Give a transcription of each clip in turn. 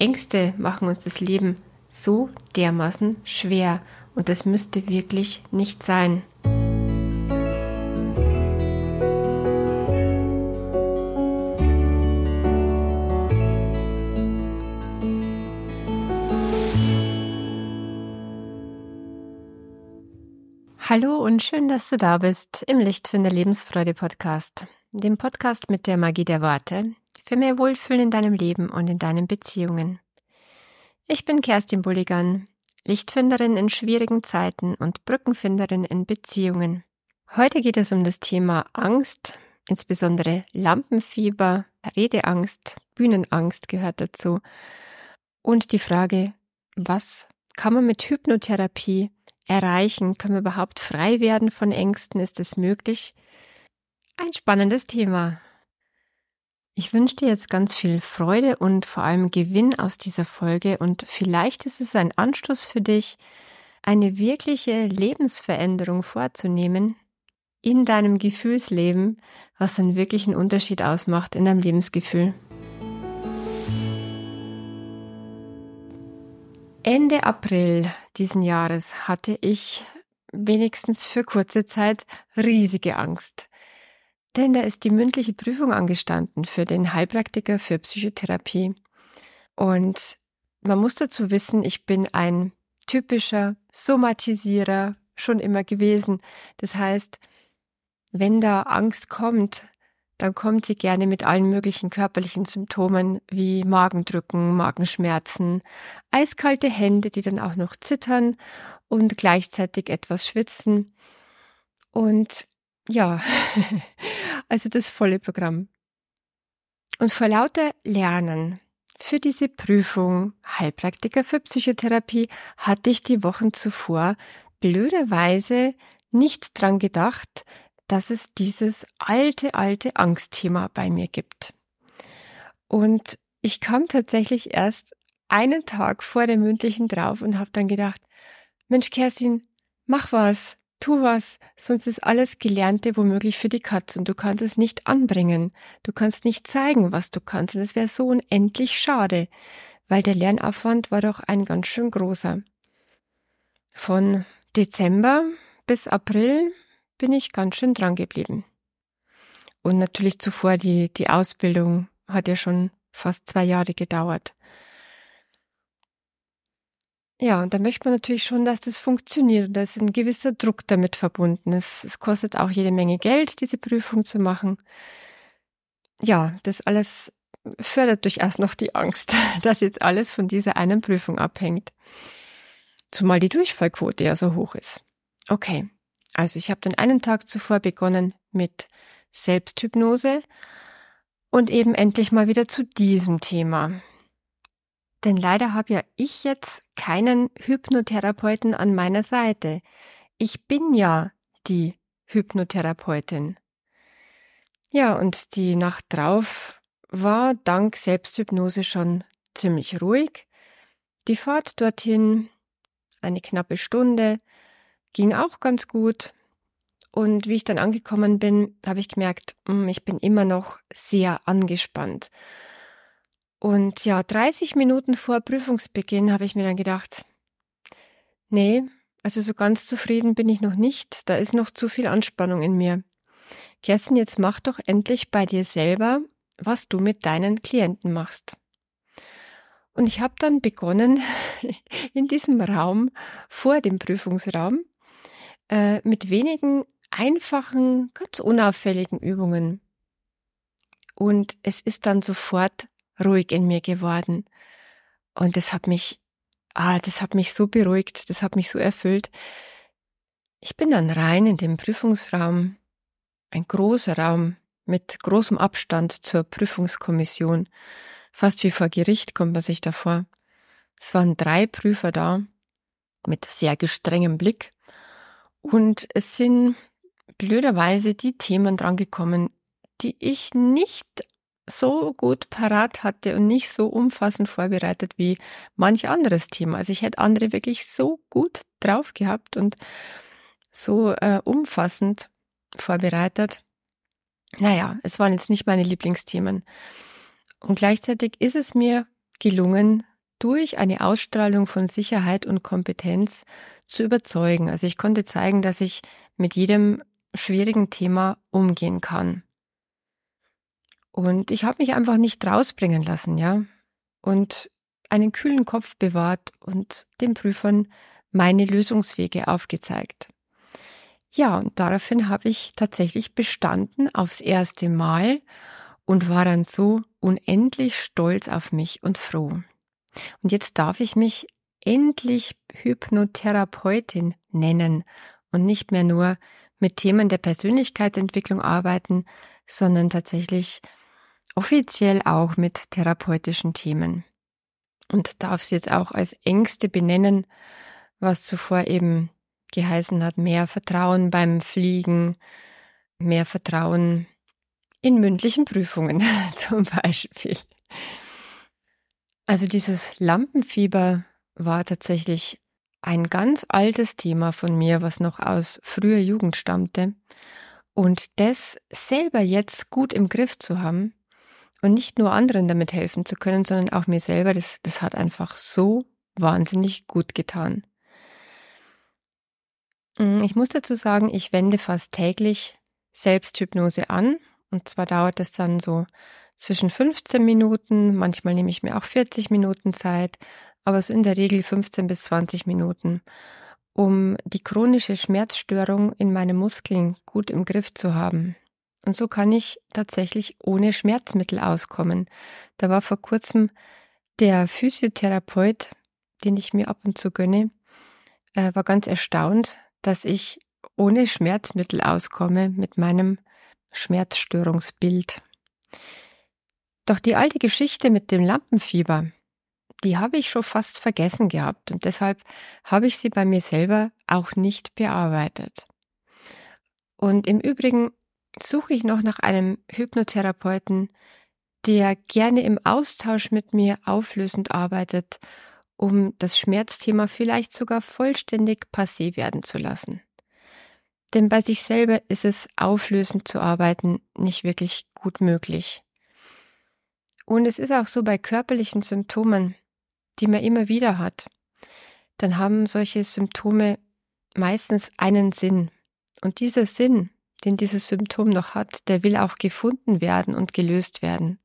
Ängste machen uns das Leben so dermaßen schwer und das müsste wirklich nicht sein. Hallo und schön, dass du da bist im Lichtfinder Lebensfreude Podcast, dem Podcast mit der Magie der Worte für mehr Wohlfühlen in deinem Leben und in deinen Beziehungen. Ich bin Kerstin Bulligan, Lichtfinderin in schwierigen Zeiten und Brückenfinderin in Beziehungen. Heute geht es um das Thema Angst, insbesondere Lampenfieber, Redeangst, Bühnenangst gehört dazu und die Frage, was kann man mit Hypnotherapie erreichen? Können wir überhaupt frei werden von Ängsten? Ist es möglich? Ein spannendes Thema. Ich wünsche dir jetzt ganz viel Freude und vor allem Gewinn aus dieser Folge und vielleicht ist es ein Anstoß für dich, eine wirkliche Lebensveränderung vorzunehmen in deinem Gefühlsleben, was einen wirklichen Unterschied ausmacht in deinem Lebensgefühl. Ende April diesen Jahres hatte ich wenigstens für kurze Zeit riesige Angst. Denn da ist die mündliche Prüfung angestanden für den Heilpraktiker für Psychotherapie. Und man muss dazu wissen, ich bin ein typischer Somatisierer schon immer gewesen. Das heißt, wenn da Angst kommt, dann kommt sie gerne mit allen möglichen körperlichen Symptomen wie Magendrücken, Magenschmerzen, eiskalte Hände, die dann auch noch zittern und gleichzeitig etwas schwitzen. Und ja, also das volle Programm. Und vor lauter Lernen für diese Prüfung Heilpraktiker für Psychotherapie hatte ich die Wochen zuvor blöderweise nicht dran gedacht, dass es dieses alte, alte Angstthema bei mir gibt. Und ich kam tatsächlich erst einen Tag vor der mündlichen drauf und habe dann gedacht, Mensch, Kerstin, mach was, tu was, sonst ist alles Gelernte womöglich für die Katze und du kannst es nicht anbringen. Du kannst nicht zeigen, was du kannst und es wäre so unendlich schade, weil der Lernaufwand war doch ein ganz schön großer. Von Dezember bis April bin ich ganz schön dran geblieben. Und natürlich zuvor die, die Ausbildung hat ja schon fast zwei Jahre gedauert. Ja, und da möchte man natürlich schon, dass das funktioniert. Da ist ein gewisser Druck damit verbunden. Es, es kostet auch jede Menge Geld, diese Prüfung zu machen. Ja, das alles fördert durchaus noch die Angst, dass jetzt alles von dieser einen Prüfung abhängt. Zumal die Durchfallquote ja so hoch ist. Okay, also ich habe dann einen Tag zuvor begonnen mit Selbsthypnose und eben endlich mal wieder zu diesem Thema. Denn leider habe ja ich jetzt keinen Hypnotherapeuten an meiner Seite. Ich bin ja die Hypnotherapeutin. Ja, und die Nacht drauf war dank Selbsthypnose schon ziemlich ruhig. Die Fahrt dorthin eine knappe Stunde, ging auch ganz gut. Und wie ich dann angekommen bin, habe ich gemerkt, hm, ich bin immer noch sehr angespannt. Und ja, 30 Minuten vor Prüfungsbeginn habe ich mir dann gedacht, nee, also so ganz zufrieden bin ich noch nicht, da ist noch zu viel Anspannung in mir. Kerstin, jetzt mach doch endlich bei dir selber, was du mit deinen Klienten machst. Und ich habe dann begonnen, in diesem Raum, vor dem Prüfungsraum, äh, mit wenigen einfachen, ganz unauffälligen Übungen. Und es ist dann sofort ruhig in mir geworden. Und das hat mich, ah, das hat mich so beruhigt, das hat mich so erfüllt. Ich bin dann rein in den Prüfungsraum, ein großer Raum mit großem Abstand zur Prüfungskommission. Fast wie vor Gericht kommt man sich davor. Es waren drei Prüfer da, mit sehr gestrengem Blick. Und es sind blöderweise die Themen drangekommen, die ich nicht so gut parat hatte und nicht so umfassend vorbereitet wie manch anderes Thema. Also ich hätte andere wirklich so gut drauf gehabt und so äh, umfassend vorbereitet. Naja, es waren jetzt nicht meine Lieblingsthemen. Und gleichzeitig ist es mir gelungen, durch eine Ausstrahlung von Sicherheit und Kompetenz zu überzeugen. Also ich konnte zeigen, dass ich mit jedem schwierigen Thema umgehen kann. Und ich habe mich einfach nicht rausbringen lassen, ja. Und einen kühlen Kopf bewahrt und den Prüfern meine Lösungswege aufgezeigt. Ja, und daraufhin habe ich tatsächlich bestanden aufs erste Mal und war dann so unendlich stolz auf mich und froh. Und jetzt darf ich mich endlich Hypnotherapeutin nennen und nicht mehr nur mit Themen der Persönlichkeitsentwicklung arbeiten, sondern tatsächlich offiziell auch mit therapeutischen Themen. Und darf sie jetzt auch als Ängste benennen, was zuvor eben geheißen hat, mehr Vertrauen beim Fliegen, mehr Vertrauen in mündlichen Prüfungen zum Beispiel. Also dieses Lampenfieber war tatsächlich ein ganz altes Thema von mir, was noch aus früher Jugend stammte. Und das selber jetzt gut im Griff zu haben und nicht nur anderen damit helfen zu können, sondern auch mir selber, das, das hat einfach so wahnsinnig gut getan. Mm, ich muss dazu sagen, ich wende fast täglich Selbsthypnose an. Und zwar dauert es dann so zwischen 15 Minuten, manchmal nehme ich mir auch 40 Minuten Zeit, aber so in der Regel 15 bis 20 Minuten, um die chronische Schmerzstörung in meinen Muskeln gut im Griff zu haben. Und so kann ich tatsächlich ohne Schmerzmittel auskommen. Da war vor kurzem der Physiotherapeut, den ich mir ab und zu gönne, äh, war ganz erstaunt, dass ich ohne Schmerzmittel auskomme mit meinem Schmerzstörungsbild. Doch die alte Geschichte mit dem Lampenfieber, die habe ich schon fast vergessen gehabt und deshalb habe ich sie bei mir selber auch nicht bearbeitet. Und im Übrigen suche ich noch nach einem Hypnotherapeuten, der gerne im Austausch mit mir auflösend arbeitet, um das Schmerzthema vielleicht sogar vollständig passé werden zu lassen. Denn bei sich selber ist es auflösend zu arbeiten nicht wirklich gut möglich. Und es ist auch so bei körperlichen Symptomen, die man immer wieder hat, dann haben solche Symptome meistens einen Sinn. Und dieser Sinn, den dieses Symptom noch hat, der will auch gefunden werden und gelöst werden.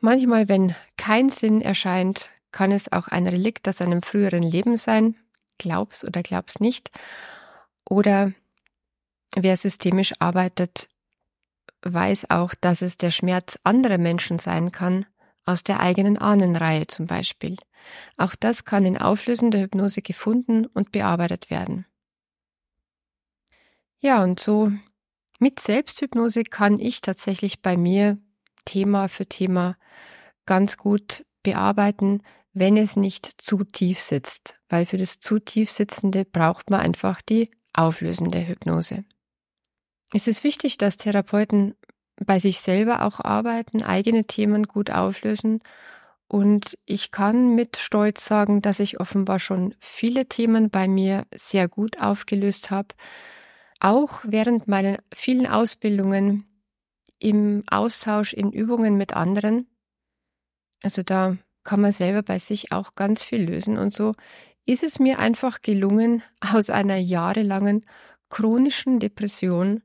Manchmal, wenn kein Sinn erscheint, kann es auch ein Relikt aus einem früheren Leben sein, glaub's oder glaub's nicht. Oder wer systemisch arbeitet, weiß auch, dass es der Schmerz anderer Menschen sein kann, aus der eigenen Ahnenreihe zum Beispiel. Auch das kann in auflösender Hypnose gefunden und bearbeitet werden. Ja, und so mit Selbsthypnose kann ich tatsächlich bei mir Thema für Thema ganz gut bearbeiten, wenn es nicht zu tief sitzt, weil für das zu tief sitzende braucht man einfach die auflösende Hypnose. Es ist wichtig, dass Therapeuten bei sich selber auch arbeiten, eigene Themen gut auflösen. Und ich kann mit Stolz sagen, dass ich offenbar schon viele Themen bei mir sehr gut aufgelöst habe. Auch während meiner vielen Ausbildungen im Austausch in Übungen mit anderen. Also da kann man selber bei sich auch ganz viel lösen. Und so ist es mir einfach gelungen, aus einer jahrelangen chronischen Depression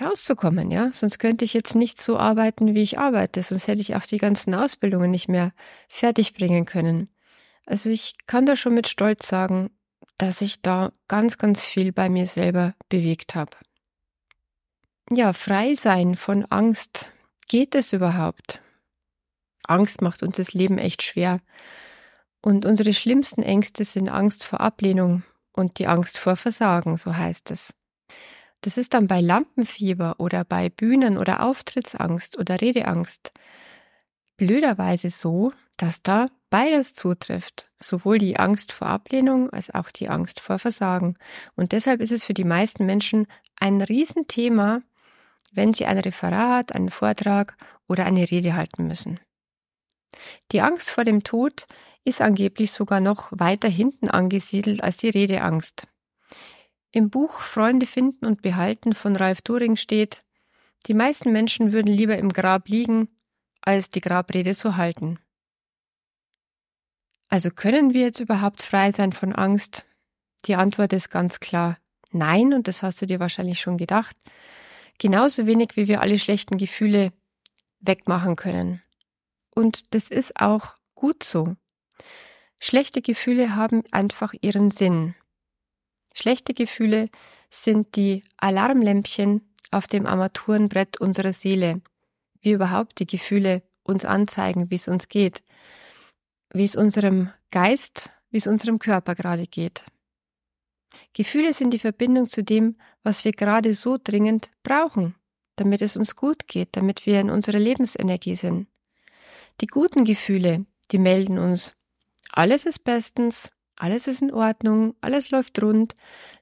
rauszukommen, ja. Sonst könnte ich jetzt nicht so arbeiten, wie ich arbeite. Sonst hätte ich auch die ganzen Ausbildungen nicht mehr fertig bringen können. Also ich kann da schon mit Stolz sagen, dass ich da ganz, ganz viel bei mir selber bewegt habe. Ja, frei sein von Angst. Geht es überhaupt? Angst macht uns das Leben echt schwer. Und unsere schlimmsten Ängste sind Angst vor Ablehnung und die Angst vor Versagen, so heißt es. Das ist dann bei Lampenfieber oder bei Bühnen- oder Auftrittsangst oder Redeangst blöderweise so, dass da beides zutrifft, sowohl die Angst vor Ablehnung als auch die Angst vor Versagen. Und deshalb ist es für die meisten Menschen ein Riesenthema, wenn sie ein Referat, einen Vortrag oder eine Rede halten müssen. Die Angst vor dem Tod ist angeblich sogar noch weiter hinten angesiedelt als die Redeangst. Im Buch Freunde finden und behalten von Ralf Turing steht, die meisten Menschen würden lieber im Grab liegen, als die Grabrede zu halten. Also können wir jetzt überhaupt frei sein von Angst? Die Antwort ist ganz klar nein, und das hast du dir wahrscheinlich schon gedacht. Genauso wenig wie wir alle schlechten Gefühle wegmachen können. Und das ist auch gut so. Schlechte Gefühle haben einfach ihren Sinn. Schlechte Gefühle sind die Alarmlämpchen auf dem Armaturenbrett unserer Seele, wie überhaupt die Gefühle uns anzeigen, wie es uns geht, wie es unserem Geist, wie es unserem Körper gerade geht. Gefühle sind die Verbindung zu dem, was wir gerade so dringend brauchen, damit es uns gut geht, damit wir in unserer Lebensenergie sind. Die guten Gefühle, die melden uns, alles ist bestens, alles ist in Ordnung, alles läuft rund,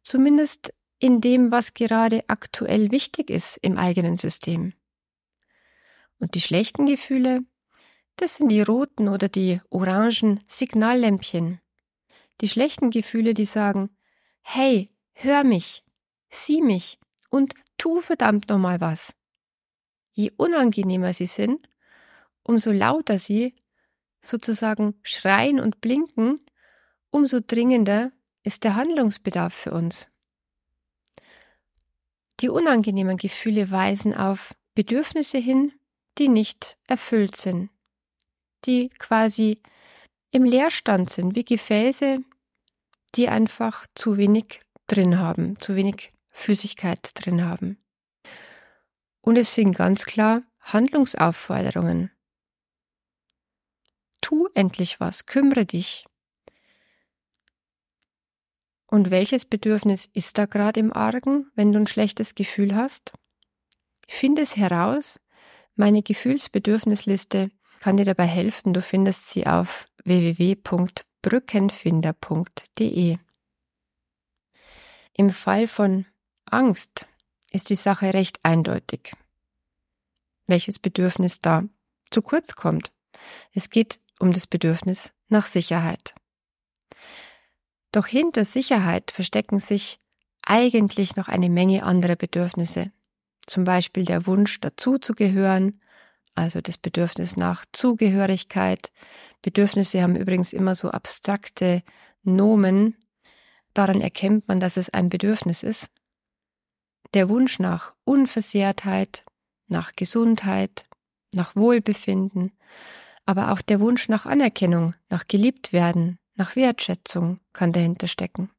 zumindest in dem, was gerade aktuell wichtig ist im eigenen System. Und die schlechten Gefühle, das sind die roten oder die orangen Signallämpchen. Die schlechten Gefühle, die sagen, hey, hör mich, sieh mich und tu verdammt nochmal was. Je unangenehmer sie sind, umso lauter sie sozusagen schreien und blinken, umso dringender ist der Handlungsbedarf für uns. Die unangenehmen Gefühle weisen auf Bedürfnisse hin, die nicht erfüllt sind, die quasi im Leerstand sind, wie Gefäße, die einfach zu wenig drin haben, zu wenig Flüssigkeit drin haben. Und es sind ganz klar Handlungsaufforderungen. Tu endlich was, kümmere dich, und welches Bedürfnis ist da gerade im Argen, wenn du ein schlechtes Gefühl hast? Finde es heraus. Meine Gefühlsbedürfnisliste kann dir dabei helfen. Du findest sie auf www.brückenfinder.de. Im Fall von Angst ist die Sache recht eindeutig. Welches Bedürfnis da zu kurz kommt. Es geht um das Bedürfnis nach Sicherheit. Doch hinter Sicherheit verstecken sich eigentlich noch eine Menge anderer Bedürfnisse. Zum Beispiel der Wunsch dazuzugehören, also das Bedürfnis nach Zugehörigkeit. Bedürfnisse haben übrigens immer so abstrakte Nomen. Daran erkennt man, dass es ein Bedürfnis ist. Der Wunsch nach Unversehrtheit, nach Gesundheit, nach Wohlbefinden, aber auch der Wunsch nach Anerkennung, nach geliebt werden, nach Wertschätzung kann dahinter stecken.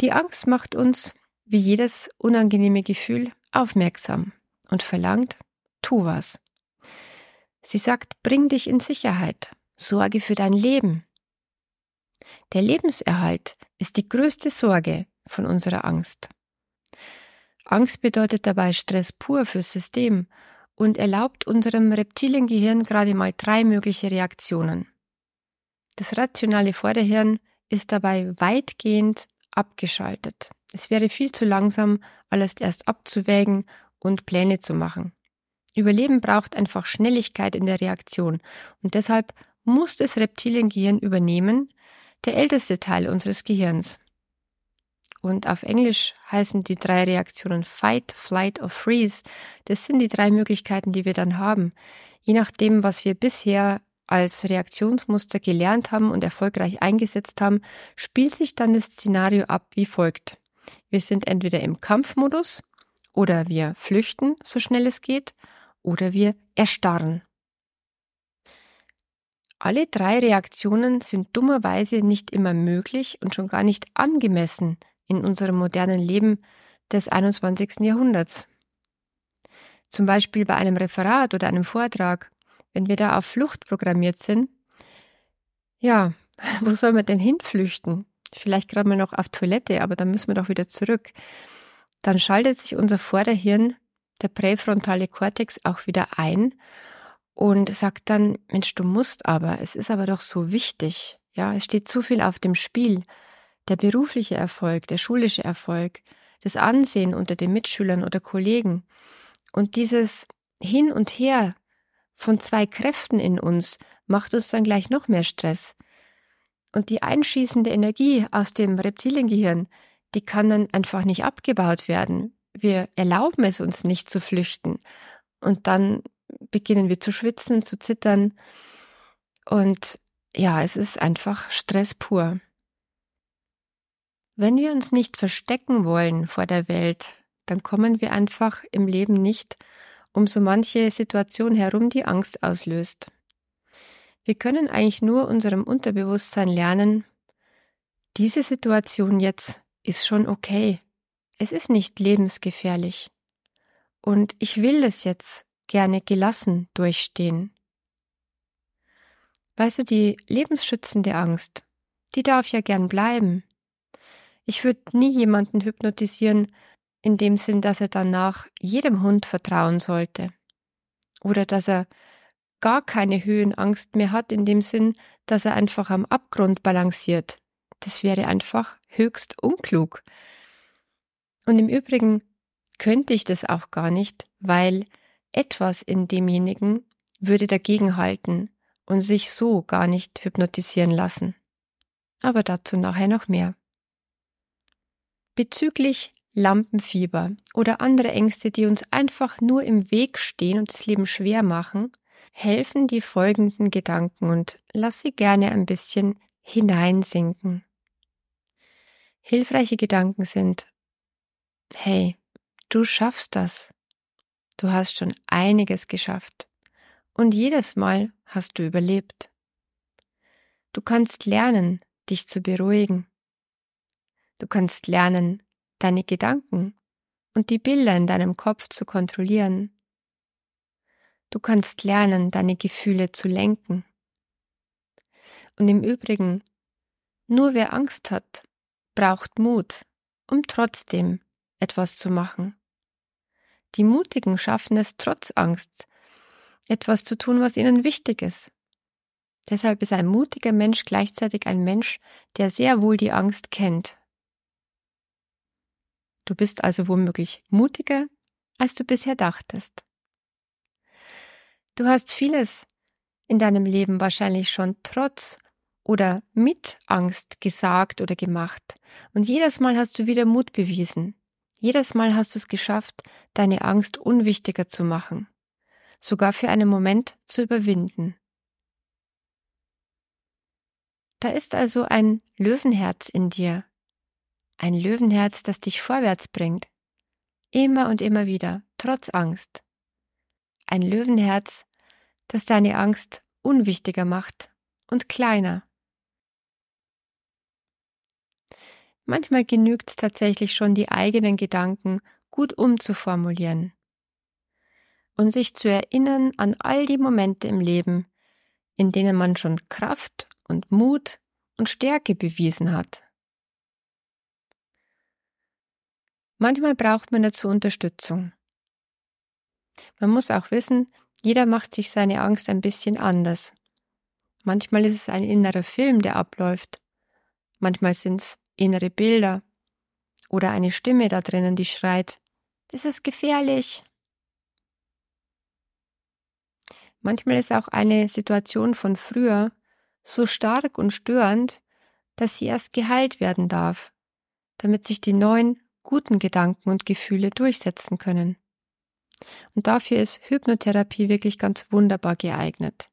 Die Angst macht uns, wie jedes unangenehme Gefühl, aufmerksam und verlangt, tu was. Sie sagt, bring dich in Sicherheit, sorge für dein Leben. Der Lebenserhalt ist die größte Sorge von unserer Angst. Angst bedeutet dabei Stress pur fürs System und erlaubt unserem Reptiliengehirn gerade mal drei mögliche Reaktionen. Das rationale Vorderhirn ist dabei weitgehend abgeschaltet. Es wäre viel zu langsam, alles erst abzuwägen und Pläne zu machen. Überleben braucht einfach Schnelligkeit in der Reaktion und deshalb muss das Reptiliengehirn übernehmen, der älteste Teil unseres Gehirns. Und auf Englisch heißen die drei Reaktionen Fight, Flight or Freeze. Das sind die drei Möglichkeiten, die wir dann haben. Je nachdem, was wir bisher als Reaktionsmuster gelernt haben und erfolgreich eingesetzt haben, spielt sich dann das Szenario ab wie folgt. Wir sind entweder im Kampfmodus oder wir flüchten, so schnell es geht, oder wir erstarren. Alle drei Reaktionen sind dummerweise nicht immer möglich und schon gar nicht angemessen in unserem modernen Leben des 21. Jahrhunderts. Zum Beispiel bei einem Referat oder einem Vortrag wenn wir da auf Flucht programmiert sind, ja, wo soll man denn hinflüchten? Vielleicht gerade mal noch auf Toilette, aber dann müssen wir doch wieder zurück. Dann schaltet sich unser Vorderhirn, der präfrontale Kortex, auch wieder ein und sagt dann, Mensch, du musst aber, es ist aber doch so wichtig. Ja, es steht zu viel auf dem Spiel. Der berufliche Erfolg, der schulische Erfolg, das Ansehen unter den Mitschülern oder Kollegen. Und dieses Hin und Her von zwei Kräften in uns macht uns dann gleich noch mehr Stress. Und die einschießende Energie aus dem Reptiliengehirn, die kann dann einfach nicht abgebaut werden. Wir erlauben es uns nicht zu flüchten. Und dann beginnen wir zu schwitzen, zu zittern. Und ja, es ist einfach Stress pur. Wenn wir uns nicht verstecken wollen vor der Welt, dann kommen wir einfach im Leben nicht um so manche Situation herum, die Angst auslöst. Wir können eigentlich nur unserem Unterbewusstsein lernen, diese Situation jetzt ist schon okay. Es ist nicht lebensgefährlich. Und ich will es jetzt gerne gelassen durchstehen. Weißt du, die lebensschützende Angst, die darf ja gern bleiben. Ich würde nie jemanden hypnotisieren, in dem Sinn, dass er danach jedem Hund vertrauen sollte. Oder dass er gar keine Höhenangst mehr hat, in dem Sinn, dass er einfach am Abgrund balanciert. Das wäre einfach höchst unklug. Und im Übrigen könnte ich das auch gar nicht, weil etwas in demjenigen würde dagegenhalten und sich so gar nicht hypnotisieren lassen. Aber dazu nachher noch mehr. Bezüglich Lampenfieber oder andere Ängste, die uns einfach nur im Weg stehen und das Leben schwer machen, helfen die folgenden Gedanken und lass sie gerne ein bisschen hineinsinken. Hilfreiche Gedanken sind, hey, du schaffst das. Du hast schon einiges geschafft. Und jedes Mal hast du überlebt. Du kannst lernen, dich zu beruhigen. Du kannst lernen, deine Gedanken und die Bilder in deinem Kopf zu kontrollieren. Du kannst lernen, deine Gefühle zu lenken. Und im Übrigen, nur wer Angst hat, braucht Mut, um trotzdem etwas zu machen. Die Mutigen schaffen es trotz Angst, etwas zu tun, was ihnen wichtig ist. Deshalb ist ein mutiger Mensch gleichzeitig ein Mensch, der sehr wohl die Angst kennt. Du bist also womöglich mutiger, als du bisher dachtest. Du hast vieles in deinem Leben wahrscheinlich schon trotz oder mit Angst gesagt oder gemacht. Und jedes Mal hast du wieder Mut bewiesen. Jedes Mal hast du es geschafft, deine Angst unwichtiger zu machen, sogar für einen Moment zu überwinden. Da ist also ein Löwenherz in dir, ein Löwenherz, das dich vorwärts bringt, immer und immer wieder, trotz Angst. Ein Löwenherz, das deine Angst unwichtiger macht und kleiner. Manchmal genügt es tatsächlich schon, die eigenen Gedanken gut umzuformulieren und sich zu erinnern an all die Momente im Leben, in denen man schon Kraft und Mut und Stärke bewiesen hat. Manchmal braucht man dazu Unterstützung. Man muss auch wissen, jeder macht sich seine Angst ein bisschen anders. Manchmal ist es ein innerer Film, der abläuft. Manchmal sind es innere Bilder oder eine Stimme da drinnen, die schreit, das ist gefährlich. Manchmal ist auch eine Situation von früher so stark und störend, dass sie erst geheilt werden darf, damit sich die neuen guten Gedanken und Gefühle durchsetzen können. Und dafür ist Hypnotherapie wirklich ganz wunderbar geeignet.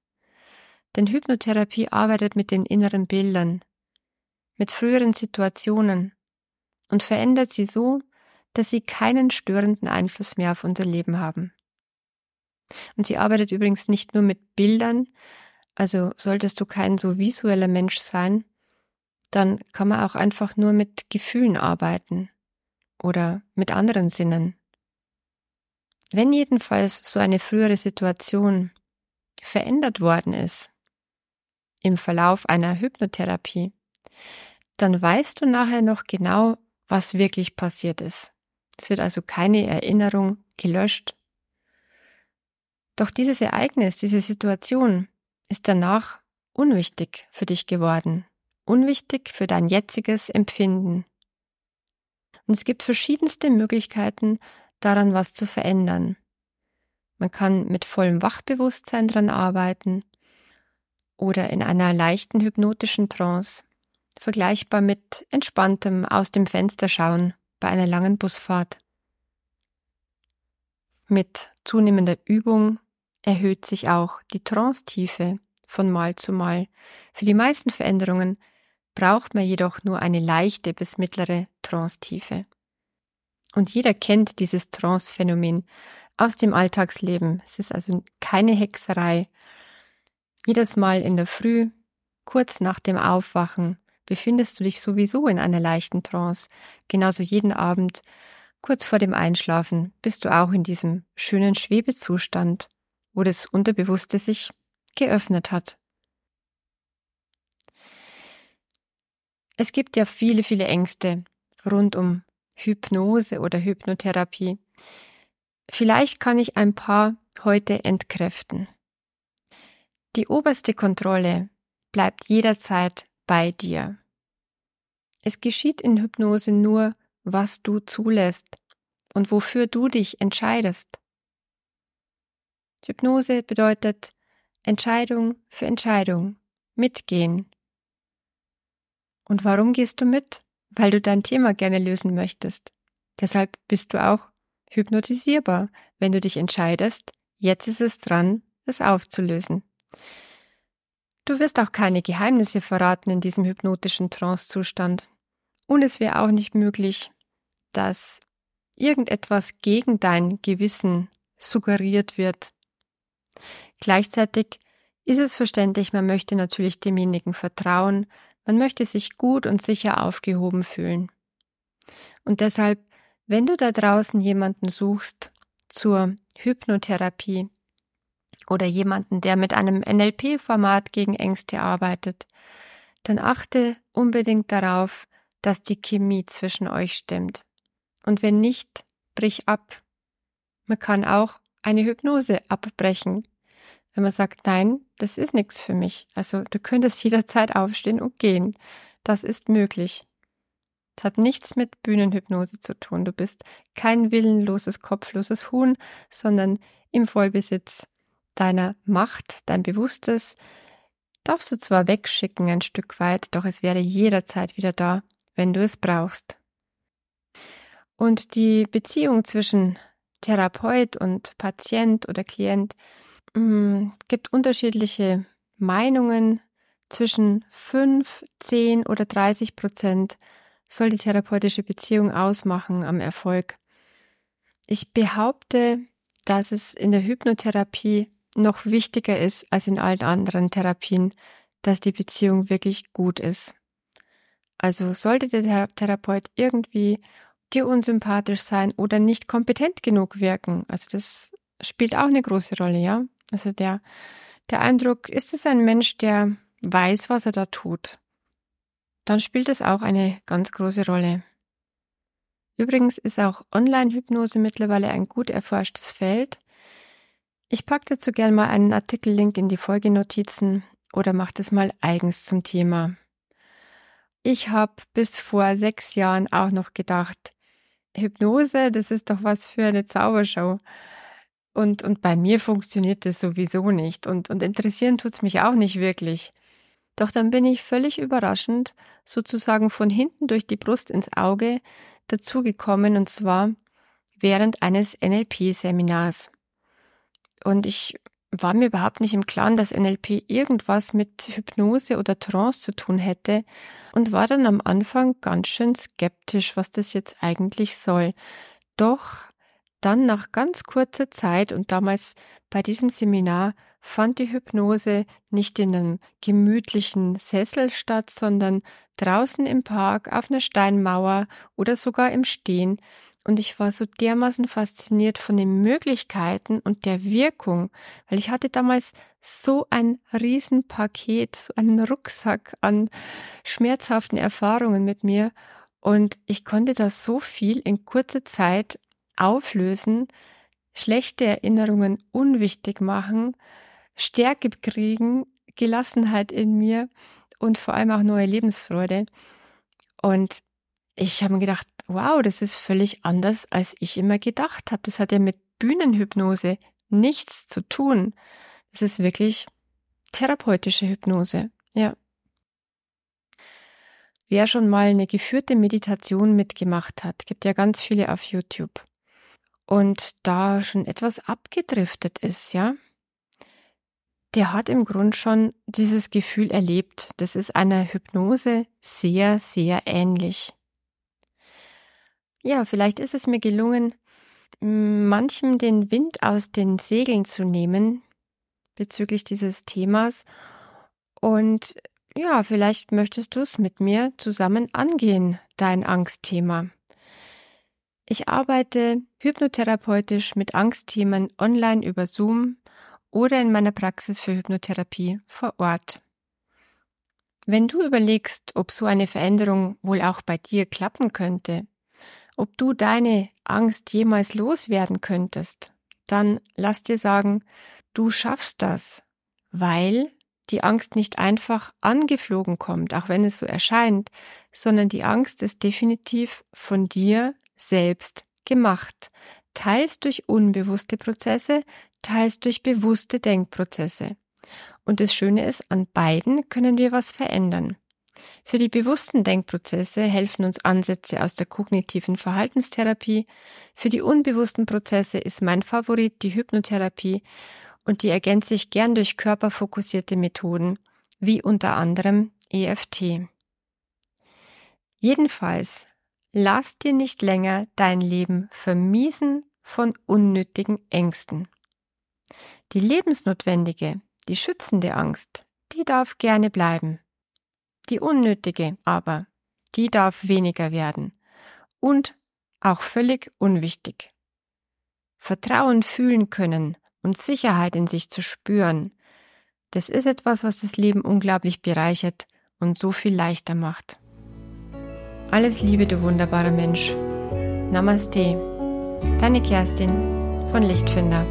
Denn Hypnotherapie arbeitet mit den inneren Bildern, mit früheren Situationen und verändert sie so, dass sie keinen störenden Einfluss mehr auf unser Leben haben. Und sie arbeitet übrigens nicht nur mit Bildern, also solltest du kein so visueller Mensch sein, dann kann man auch einfach nur mit Gefühlen arbeiten oder mit anderen Sinnen. Wenn jedenfalls so eine frühere Situation verändert worden ist im Verlauf einer Hypnotherapie, dann weißt du nachher noch genau, was wirklich passiert ist. Es wird also keine Erinnerung gelöscht. Doch dieses Ereignis, diese Situation ist danach unwichtig für dich geworden, unwichtig für dein jetziges Empfinden. Und es gibt verschiedenste Möglichkeiten, daran was zu verändern. Man kann mit vollem Wachbewusstsein dran arbeiten oder in einer leichten hypnotischen Trance vergleichbar mit entspanntem aus dem Fenster schauen bei einer langen Busfahrt. Mit zunehmender Übung erhöht sich auch die Trance-Tiefe von Mal zu Mal. Für die meisten Veränderungen braucht man jedoch nur eine leichte bis mittlere Trance-Tiefe. Und jeder kennt dieses Trance-Phänomen aus dem Alltagsleben. Es ist also keine Hexerei. Jedes Mal in der Früh, kurz nach dem Aufwachen, befindest du dich sowieso in einer leichten Trance. Genauso jeden Abend, kurz vor dem Einschlafen, bist du auch in diesem schönen Schwebezustand, wo das Unterbewusste sich geöffnet hat. Es gibt ja viele, viele Ängste rund um Hypnose oder Hypnotherapie. Vielleicht kann ich ein paar heute entkräften. Die oberste Kontrolle bleibt jederzeit bei dir. Es geschieht in Hypnose nur, was du zulässt und wofür du dich entscheidest. Hypnose bedeutet Entscheidung für Entscheidung, mitgehen. Und warum gehst du mit? Weil du dein Thema gerne lösen möchtest. Deshalb bist du auch hypnotisierbar, wenn du dich entscheidest, jetzt ist es dran, es aufzulösen. Du wirst auch keine Geheimnisse verraten in diesem hypnotischen Trancezustand. Und es wäre auch nicht möglich, dass irgendetwas gegen dein Gewissen suggeriert wird. Gleichzeitig ist es verständlich, man möchte natürlich demjenigen vertrauen, man möchte sich gut und sicher aufgehoben fühlen. Und deshalb wenn du da draußen jemanden suchst zur Hypnotherapie oder jemanden, der mit einem NLP-Format gegen Ängste arbeitet, dann achte unbedingt darauf, dass die Chemie zwischen euch stimmt. Und wenn nicht, brich ab. Man kann auch eine Hypnose abbrechen. Wenn man sagt, nein, das ist nichts für mich. Also du könntest jederzeit aufstehen und gehen. Das ist möglich. Es hat nichts mit Bühnenhypnose zu tun. Du bist kein willenloses, kopfloses Huhn, sondern im Vollbesitz deiner Macht, dein Bewusstes, darfst du zwar wegschicken ein Stück weit, doch es wäre jederzeit wieder da, wenn du es brauchst. Und die Beziehung zwischen Therapeut und Patient oder Klient mh, mm, gibt unterschiedliche Meinungen zwischen 5, 10 oder 30 Prozent soll die therapeutische Beziehung ausmachen am Erfolg? Ich behaupte, dass es in der Hypnotherapie noch wichtiger ist als in allen anderen Therapien, dass die Beziehung wirklich gut ist. Also sollte der Therapeut irgendwie dir unsympathisch sein oder nicht kompetent genug wirken, also das spielt auch eine große Rolle, ja? Also der, der Eindruck, ist es ein Mensch, der weiß, was er da tut? dann spielt es auch eine ganz große Rolle. Übrigens ist auch Online-Hypnose mittlerweile ein gut erforschtes Feld. Ich packe dazu gern mal einen Artikellink in die Folgenotizen oder mache das mal eigens zum Thema. Ich habe bis vor sechs Jahren auch noch gedacht, Hypnose, das ist doch was für eine Zaubershow. Und, und bei mir funktioniert das sowieso nicht. Und, und interessieren tut's mich auch nicht wirklich. Doch dann bin ich völlig überraschend, sozusagen von hinten durch die Brust ins Auge, dazugekommen und zwar während eines NLP-Seminars. Und ich war mir überhaupt nicht im Klaren, dass NLP irgendwas mit Hypnose oder Trance zu tun hätte und war dann am Anfang ganz schön skeptisch, was das jetzt eigentlich soll. Doch dann nach ganz kurzer Zeit und damals bei diesem Seminar fand die Hypnose nicht in einem gemütlichen Sessel statt, sondern draußen im Park, auf einer Steinmauer oder sogar im Stehen. Und ich war so dermaßen fasziniert von den Möglichkeiten und der Wirkung, weil ich hatte damals so ein Riesenpaket, so einen Rucksack an schmerzhaften Erfahrungen mit mir. Und ich konnte da so viel in kurzer Zeit auflösen, schlechte Erinnerungen unwichtig machen Stärke kriegen, Gelassenheit in mir und vor allem auch neue Lebensfreude. Und ich habe mir gedacht, wow, das ist völlig anders, als ich immer gedacht habe. Das hat ja mit Bühnenhypnose nichts zu tun. Das ist wirklich therapeutische Hypnose. Ja. Wer schon mal eine geführte Meditation mitgemacht hat, gibt ja ganz viele auf YouTube. Und da schon etwas abgedriftet ist, ja, der hat im Grund schon dieses Gefühl erlebt. Das ist einer Hypnose sehr, sehr ähnlich. Ja, vielleicht ist es mir gelungen, manchem den Wind aus den Segeln zu nehmen bezüglich dieses Themas. Und ja, vielleicht möchtest du es mit mir zusammen angehen, dein Angstthema. Ich arbeite hypnotherapeutisch mit Angstthemen online über Zoom oder in meiner Praxis für Hypnotherapie vor Ort. Wenn du überlegst, ob so eine Veränderung wohl auch bei dir klappen könnte, ob du deine Angst jemals loswerden könntest, dann lass dir sagen, du schaffst das, weil die Angst nicht einfach angeflogen kommt, auch wenn es so erscheint, sondern die Angst ist definitiv von dir selbst gemacht, teils durch unbewusste Prozesse, teils durch bewusste Denkprozesse. Und das Schöne ist, an beiden können wir was verändern. Für die bewussten Denkprozesse helfen uns Ansätze aus der kognitiven Verhaltenstherapie. Für die unbewussten Prozesse ist mein Favorit die Hypnotherapie und die ergänze ich gern durch körperfokussierte Methoden, wie unter anderem EFT. Jedenfalls, lass dir nicht länger dein Leben vermiesen von unnötigen Ängsten. Die lebensnotwendige, die schützende Angst, die darf gerne bleiben. Die unnötige aber, die darf weniger werden und auch völlig unwichtig. Vertrauen fühlen können und Sicherheit in sich zu spüren, das ist etwas, was das Leben unglaublich bereichert und so viel leichter macht. Alles Liebe, du wunderbarer Mensch. Namaste. Deine Kerstin von Lichtfinder.